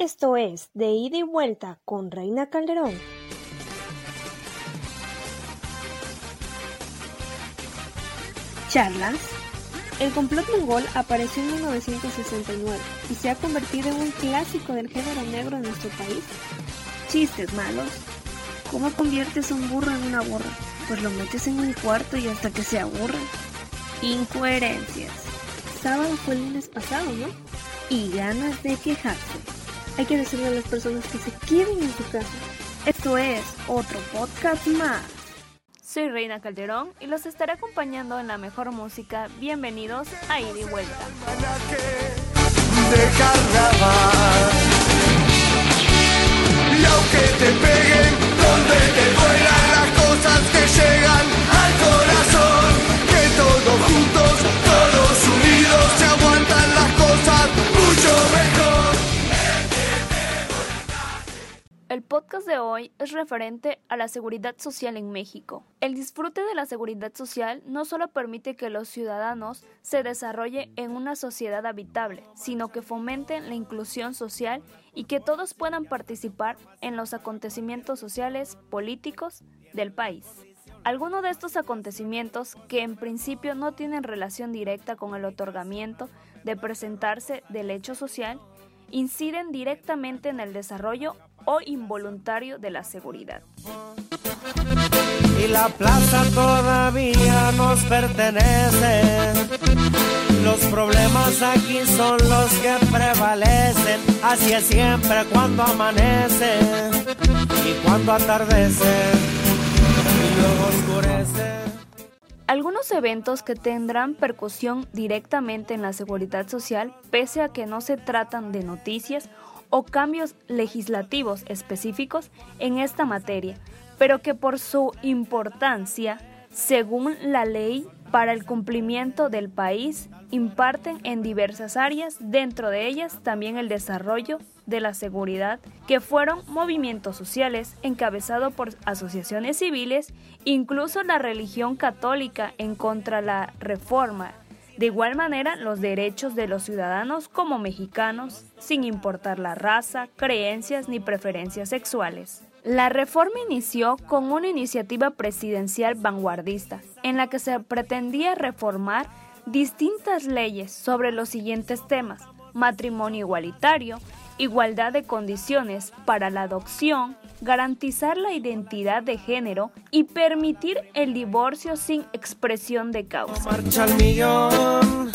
Esto es De ida y vuelta con Reina Calderón. Charlas. El complot mongol apareció en 1969 y se ha convertido en un clásico del género negro en nuestro país. Chistes malos. ¿Cómo conviertes un burro en una burra? Pues lo metes en un cuarto y hasta que se aburra. Incoherencias. Sábado fue el lunes pasado, ¿no? Y ganas de quejarse. Hay que decirle a las personas que se queden en su casa. Esto es otro podcast más. Soy Reina Calderón y los estaré acompañando en la mejor música. Bienvenidos a Ir y Vuelta. Y aunque te peguen, El podcast de hoy es referente a la seguridad social en México. El disfrute de la seguridad social no solo permite que los ciudadanos se desarrollen en una sociedad habitable, sino que fomenten la inclusión social y que todos puedan participar en los acontecimientos sociales, políticos del país. Algunos de estos acontecimientos, que en principio no tienen relación directa con el otorgamiento de presentarse del hecho social, inciden directamente en el desarrollo o involuntario de la seguridad. Y la plaza todavía nos pertenece. Los problemas aquí son los que prevalecen. Así es siempre cuando amanece y cuando atardece y luego oscurece. Algunos eventos que tendrán percusión directamente en la seguridad social, pese a que no se tratan de noticias o cambios legislativos específicos en esta materia, pero que por su importancia, según la ley para el cumplimiento del país, imparten en diversas áreas, dentro de ellas también el desarrollo de la seguridad, que fueron movimientos sociales encabezados por asociaciones civiles, incluso la religión católica en contra la reforma de igual manera, los derechos de los ciudadanos como mexicanos, sin importar la raza, creencias ni preferencias sexuales. La reforma inició con una iniciativa presidencial vanguardista, en la que se pretendía reformar distintas leyes sobre los siguientes temas, matrimonio igualitario, igualdad de condiciones para la adopción, garantizar la identidad de género y permitir el divorcio sin expresión de causa. Marcha al millón,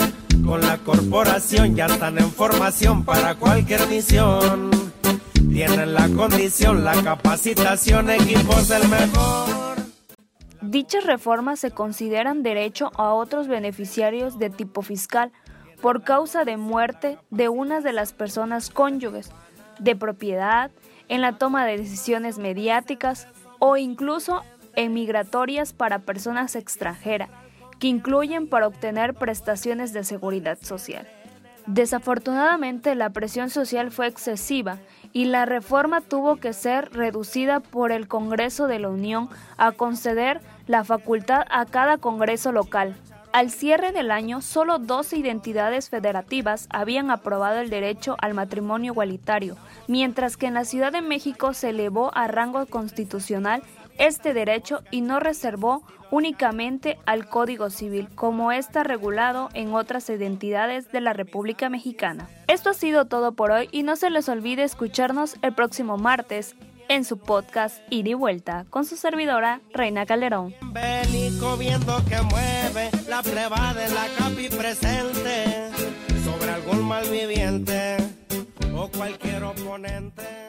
con la corporación ya están en formación para cualquier misión. Tienen la condición, la capacitación, equipos del mejor. Dichas reformas se consideran derecho a otros beneficiarios de tipo fiscal por causa de muerte de una de las personas cónyuges, de propiedad, en la toma de decisiones mediáticas o incluso en migratorias para personas extranjeras, que incluyen para obtener prestaciones de seguridad social. Desafortunadamente la presión social fue excesiva y la reforma tuvo que ser reducida por el Congreso de la Unión a conceder la facultad a cada Congreso local. Al cierre del año, solo 12 identidades federativas habían aprobado el derecho al matrimonio igualitario, mientras que en la Ciudad de México se elevó a rango constitucional este derecho y no reservó únicamente al Código Civil, como está regulado en otras identidades de la República Mexicana. Esto ha sido todo por hoy y no se les olvide escucharnos el próximo martes en su podcast Ir y Vuelta con su servidora Reina Calderón. Bélico viendo que mueve la pleba de la capi presente sobre algún malviviente o cualquier oponente.